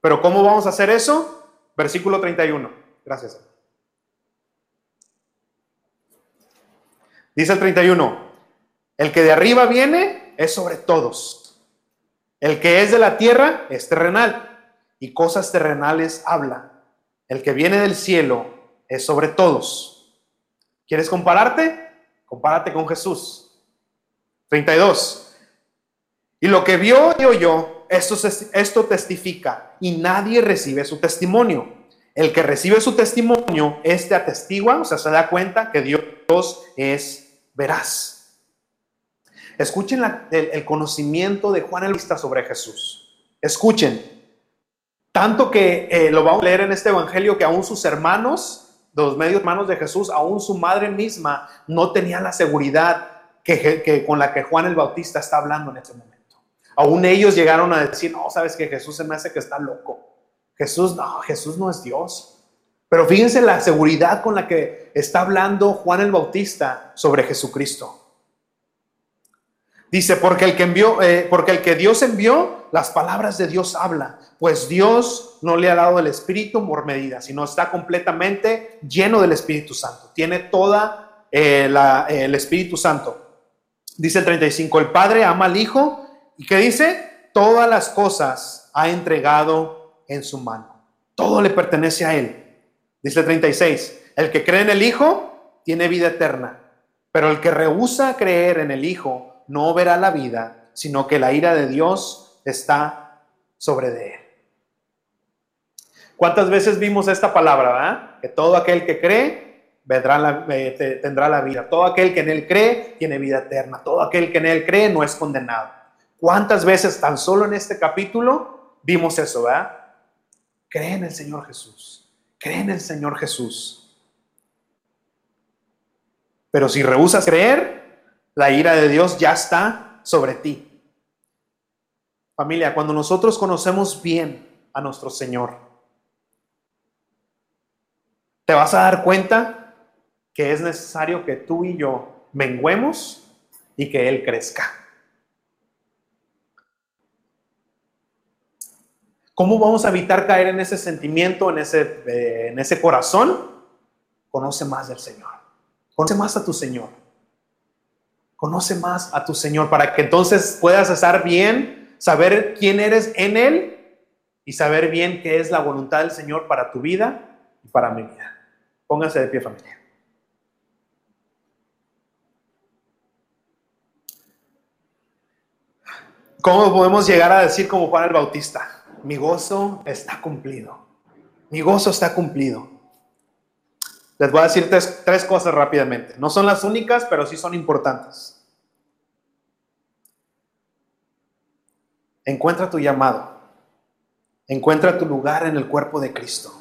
Pero ¿cómo vamos a hacer eso? Versículo 31. Gracias. Dice el 31, el que de arriba viene es sobre todos. El que es de la tierra es terrenal y cosas terrenales habla. El que viene del cielo es sobre todos. ¿Quieres compararte? Compárate con Jesús. 32. Y lo que vio y oyó, esto, testifica y nadie recibe su testimonio. El que recibe su testimonio, este atestigua, o sea, se da cuenta que Dios es veraz. Escuchen el, conocimiento de Juan el Bautista sobre Jesús. Escuchen. Tanto que eh, lo vamos a leer en este evangelio que aún sus hermanos, los medios hermanos de Jesús, aún su madre misma, no tenía la seguridad que, con la que Juan el Bautista está hablando en este momento. Aún ellos llegaron a decir, no, sabes que Jesús se me hace que está loco. Jesús, no, Jesús no es Dios. Pero fíjense la seguridad con la que está hablando Juan el Bautista sobre Jesucristo. Dice, porque el que envió, eh, porque el que Dios envió, las palabras de Dios habla, pues Dios no le ha dado el Espíritu por medida, sino está completamente lleno del Espíritu Santo. Tiene toda eh, el Espíritu Santo. Dice el 35, el Padre ama al Hijo y que dice, todas las cosas ha entregado en su mano. Todo le pertenece a Él. Dice el 36, el que cree en el Hijo tiene vida eterna, pero el que rehúsa creer en el Hijo no verá la vida, sino que la ira de Dios está sobre de él. ¿Cuántas veces vimos esta palabra? Que todo aquel que cree eh, te- tendrá la vida. Todo aquel que en Él cree tiene vida eterna. Todo aquel que en Él cree no es condenado. ¿Cuántas veces tan solo en este capítulo vimos eso, verdad? Cree en el Señor Jesús. Cree en el Señor Jesús. Pero si rehusas creer, la ira de Dios ya está sobre ti. Familia, cuando nosotros conocemos bien a nuestro Señor, te vas a dar cuenta que es necesario que tú y yo menguemos y que Él crezca. ¿Cómo vamos a evitar caer en ese sentimiento, en ese, eh, en ese corazón? Conoce más del Señor. Conoce más a tu Señor. Conoce más a tu Señor para que entonces puedas estar bien, saber quién eres en Él y saber bien qué es la voluntad del Señor para tu vida y para mi vida. Pónganse de pie, familia. ¿Cómo podemos llegar a decir como Juan el Bautista? Mi gozo está cumplido. Mi gozo está cumplido. Les voy a decir tres, tres cosas rápidamente. No son las únicas, pero sí son importantes. Encuentra tu llamado. Encuentra tu lugar en el cuerpo de Cristo.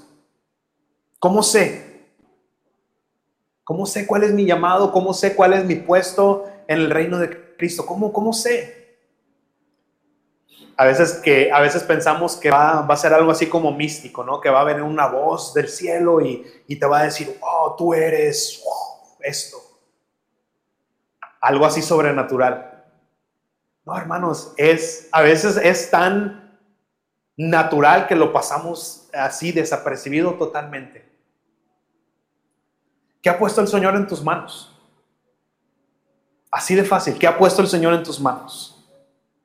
¿Cómo sé? ¿Cómo sé cuál es mi llamado? ¿Cómo sé cuál es mi puesto en el reino de Cristo? ¿Cómo, cómo sé? A veces, que, a veces pensamos que va, va a ser algo así como místico, ¿no? Que va a venir una voz del cielo y, y te va a decir, oh, tú eres esto. Algo así sobrenatural. No, hermanos, es, a veces es tan natural que lo pasamos así desapercibido totalmente. ¿Qué ha puesto el Señor en tus manos? Así de fácil. ¿Qué ha puesto el Señor en tus manos?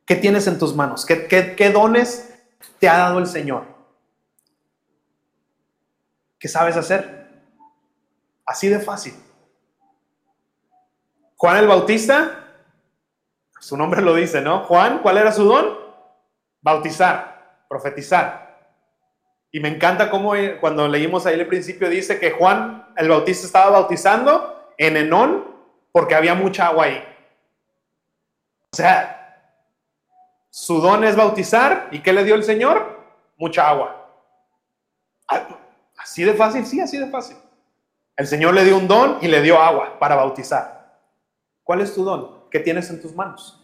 ¿Qué tienes en tus manos? ¿Qué, dones te ha dado el Señor? ¿Qué sabes hacer? Así de fácil. Juan el Bautista, su nombre lo dice, ¿no? Juan, ¿cuál era su don? Bautizar, profetizar. Y me encanta cómo eh, cuando leímos ahí al principio dice que Juan el Bautista estaba bautizando en Enón porque había mucha agua ahí. O sea, su don es bautizar. ¿Y qué le dio el Señor? Mucha agua. Así de fácil, sí, así de fácil. El Señor le dio un don y le dio agua para bautizar. ¿Cuál es tu don? ¿Qué tienes en tus manos?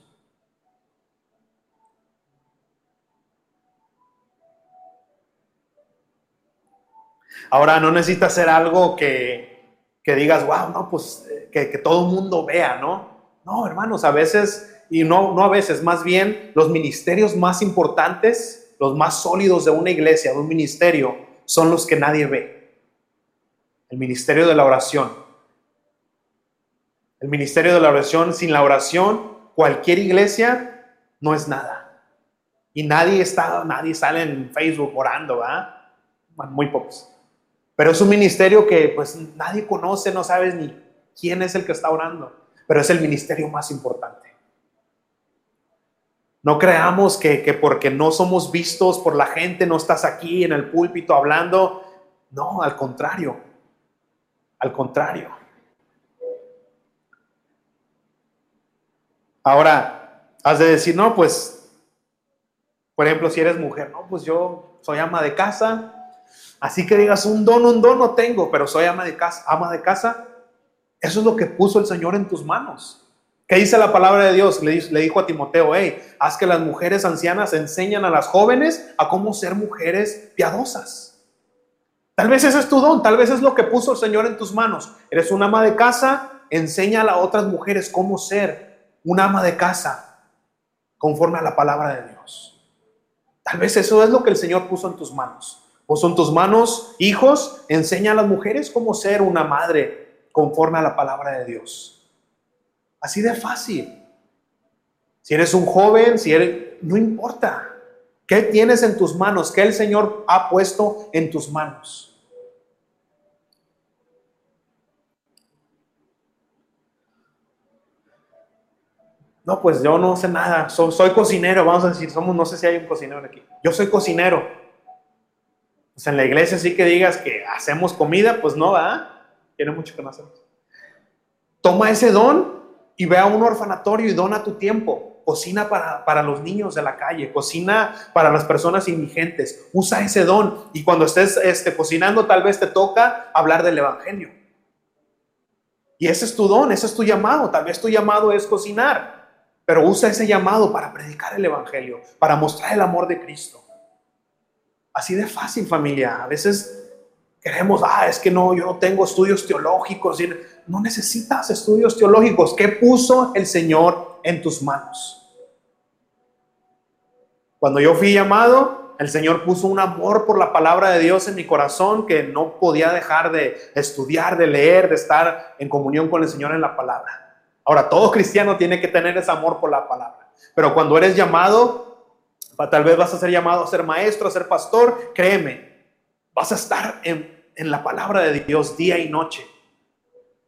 Ahora, no necesitas hacer algo que, que digas, wow, no, pues que, que todo el mundo vea, ¿no? No, hermanos, a veces y no, no a veces, más bien los ministerios más importantes, los más sólidos de una iglesia, de un ministerio, son los que nadie ve. El ministerio de la oración. El ministerio de la oración, sin la oración, cualquier iglesia no es nada. Y nadie está, nadie sale en Facebook orando, ¿verdad? Muy pocos. Pero es un ministerio que pues nadie conoce, no sabes ni quién es el que está orando, pero es el ministerio más importante. No creamos que, que, porque no somos vistos por la gente, no estás aquí en el púlpito hablando. No, al contrario. Al contrario. Ahora, has de decir, no, pues, por ejemplo, si eres mujer, no, pues yo soy ama de casa. Así que digas, un don, un don no tengo, pero soy ama de casa, ama de casa. Eso es lo que puso el Señor en tus manos. ¿Qué dice la palabra de Dios? Le, le, dijo a Timoteo, hey, haz que las mujeres ancianas enseñan a las jóvenes a cómo ser mujeres piadosas. Tal vez ese es tu don, tal vez es lo que puso el Señor en tus manos. Eres una ama de casa, enseña a otras mujeres cómo ser una ama de casa conforme a la palabra de Dios. Tal vez eso es lo que el Señor puso en tus manos. Puso en tus manos, hijos, enseña a las mujeres cómo ser una madre conforme a la palabra de Dios. Así de fácil. Si eres un joven, si eres, no importa. ¿Qué tienes en tus manos? ¿Qué el Señor ha puesto en tus manos? No, pues yo no sé nada. So, soy cocinero, vamos a decir, somos, no sé si hay un cocinero aquí. Yo soy cocinero. Pues en la iglesia sí que digas que hacemos comida, pues no, ¿verdad? Tiene mucho que no hacemos. Toma ese don y ve a un orfanatorio y dona tu tiempo. Cocina para, para, los niños de la calle, cocina para las personas indigentes. Usa ese don y cuando estés este, cocinando tal vez te toca hablar del Evangelio. Y ese es tu don, ese es tu llamado. Tal vez tu llamado es cocinar, pero usa ese llamado para predicar el Evangelio, para mostrar el amor de Cristo. Así de fácil, familia. A veces queremos, ah, es que no, yo no tengo estudios teológicos. No necesitas estudios teológicos. ¿Qué puso el Señor en tus manos? Cuando yo fui llamado, el Señor puso un amor por la palabra de Dios en mi corazón que no podía dejar de estudiar, de leer, de estar en comunión con el Señor en la palabra. Ahora, todo cristiano tiene que tener ese amor por la palabra. Pero cuando eres llamado, tal vez vas a ser llamado a ser maestro, a ser pastor, créeme, vas a estar en, en la palabra de Dios día y noche.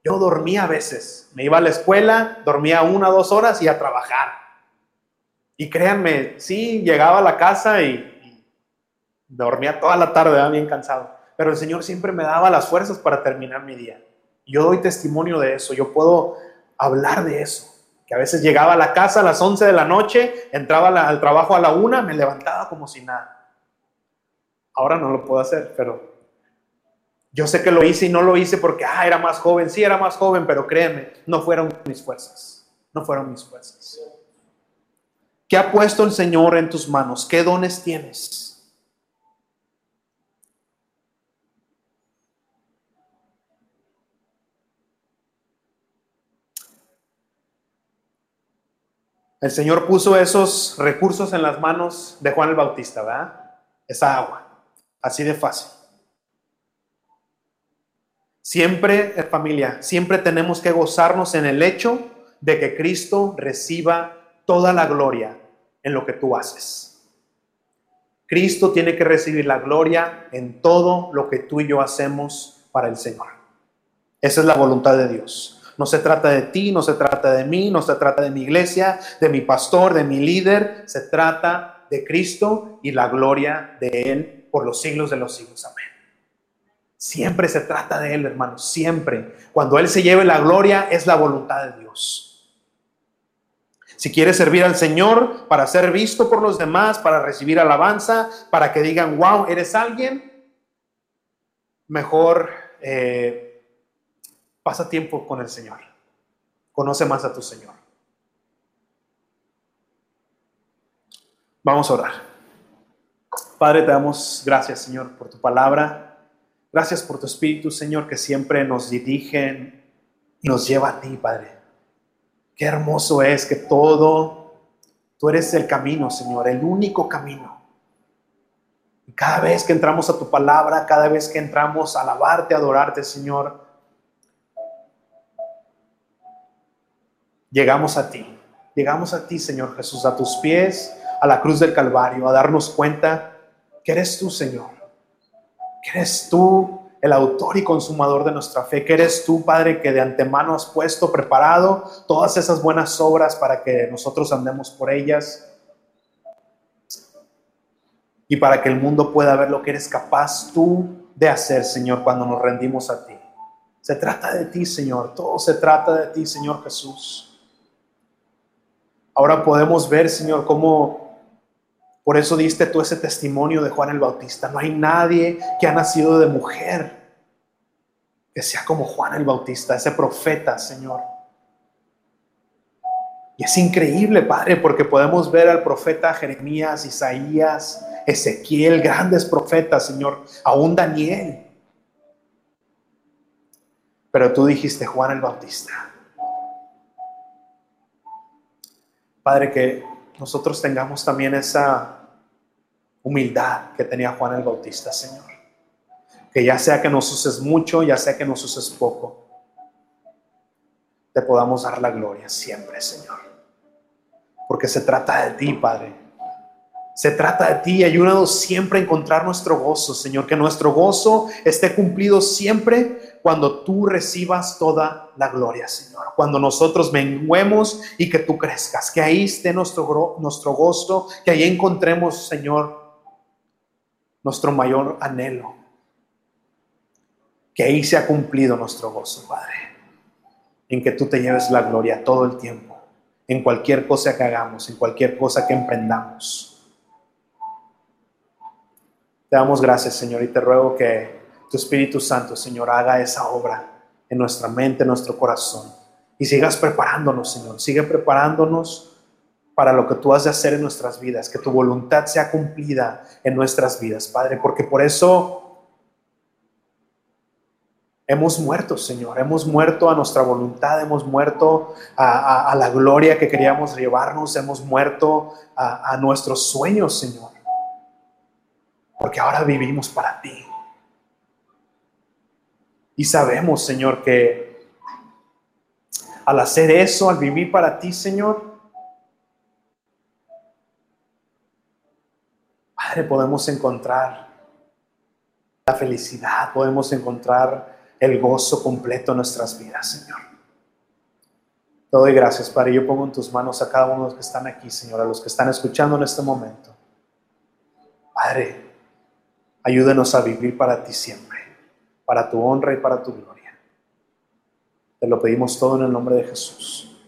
Yo dormía a veces, me iba a la escuela, dormía una o dos horas y a trabajar. Y créanme, sí, llegaba a la casa y, dormía toda la tarde, bien cansado. Pero el Señor siempre me daba las fuerzas para terminar mi día. Yo doy testimonio de eso, yo puedo hablar de eso. Que a veces llegaba a la casa a las 11 de la noche, entraba al trabajo a la una, me levantaba como si nada. Ahora no lo puedo hacer, pero yo sé que lo hice y no lo hice porque ah, era más joven. Sí, era más joven, pero créeme, no fueron mis fuerzas. No fueron mis fuerzas. ¿Qué ha puesto el Señor en tus manos? ¿Qué dones tienes? El Señor puso esos recursos en las manos de Juan el Bautista, ¿verdad? Esa agua, así de fácil. Siempre, familia, siempre tenemos que gozarnos en el hecho de que Cristo reciba toda la gloria en lo que tú haces. Cristo tiene que recibir la gloria en todo lo que tú y yo hacemos para el Señor. Esa es la voluntad de Dios. No se trata de ti, no se trata de mí, no se trata de mi iglesia, de mi pastor, de mi líder. Se trata de Cristo y la gloria de Él por los siglos de los siglos. Amén. Siempre se trata de Él, hermanos, siempre. Cuando Él se lleve la gloria es la voluntad de Dios. Si quieres servir al Señor para ser visto por los demás, para recibir alabanza, para que digan, wow, eres alguien, mejor eh, pasa tiempo con el Señor. Conoce más a tu Señor. Vamos a orar. Padre, te damos gracias, Señor, por tu palabra. Gracias por tu Espíritu, Señor, que siempre nos dirige y nos lleva a ti, Padre. Qué hermoso es que todo, tú eres el camino, Señor, el único camino. Y cada vez que entramos a tu palabra, cada vez que entramos a alabarte, a adorarte, Señor, llegamos a ti. Llegamos a ti, Señor Jesús, a tus pies, a la cruz del Calvario, a darnos cuenta que eres tú, Señor. Que eres tú el autor y consumador de nuestra fe, que eres tú, Padre, que de antemano has puesto, preparado todas esas buenas obras para que nosotros andemos por ellas y para que el mundo pueda ver lo que eres capaz tú de hacer, Señor, cuando nos rendimos a ti. Se trata de ti, Señor, todo se trata de ti, Señor Jesús. Ahora podemos ver, Señor, cómo por eso diste tú ese testimonio de Juan el Bautista. No hay nadie que ha nacido de mujer que sea como Juan el Bautista, ese profeta, Señor. Y es increíble, Padre, porque podemos ver al profeta Jeremías, Isaías, Ezequiel, grandes profetas, Señor, aún Daniel. Pero tú dijiste Juan el Bautista. Padre, que nosotros tengamos también esa humildad que tenía Juan el Bautista, Señor. Que ya sea que nos uses mucho, ya sea que nos uses poco, te podamos dar la gloria siempre, Señor. Porque se trata de ti, Padre. Se trata de ti. Ayúdanos siempre a encontrar nuestro gozo, Señor. Que nuestro gozo esté cumplido siempre cuando tú recibas toda la gloria, Señor. Cuando nosotros menguemos y que tú crezcas. Que ahí esté nuestro, nuestro gozo. Que ahí encontremos, Señor, nuestro mayor anhelo que ahí se ha cumplido nuestro gozo, Padre. En que tú te lleves la gloria todo el tiempo, en cualquier cosa que hagamos, en cualquier cosa que emprendamos. Te damos gracias, Señor, y te ruego que tu Espíritu Santo, Señor, haga esa obra en nuestra mente, en nuestro corazón. Y sigas preparándonos, Señor. Sigue preparándonos para lo que tú has de hacer en nuestras vidas, que tu voluntad sea cumplida en nuestras vidas, Padre, porque por eso hemos muerto, Señor, hemos muerto a nuestra voluntad, hemos muerto a, la gloria que queríamos llevarnos, hemos muerto a, nuestros sueños, Señor, porque ahora vivimos para ti. Y sabemos, Señor, que al hacer eso, al vivir para ti, Señor, Padre, podemos encontrar la felicidad, podemos encontrar el gozo completo en nuestras vidas, Señor. Te doy gracias, Padre. Yo pongo en tus manos a cada uno de los que están aquí, Señor, a los que están escuchando en este momento. Padre, ayúdenos a vivir para ti siempre, para tu honra y para tu gloria. Te lo pedimos todo en el nombre de Jesús.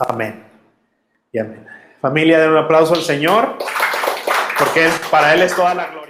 Amén y amén. Familia, den un aplauso al Señor porque para Él es toda la gloria.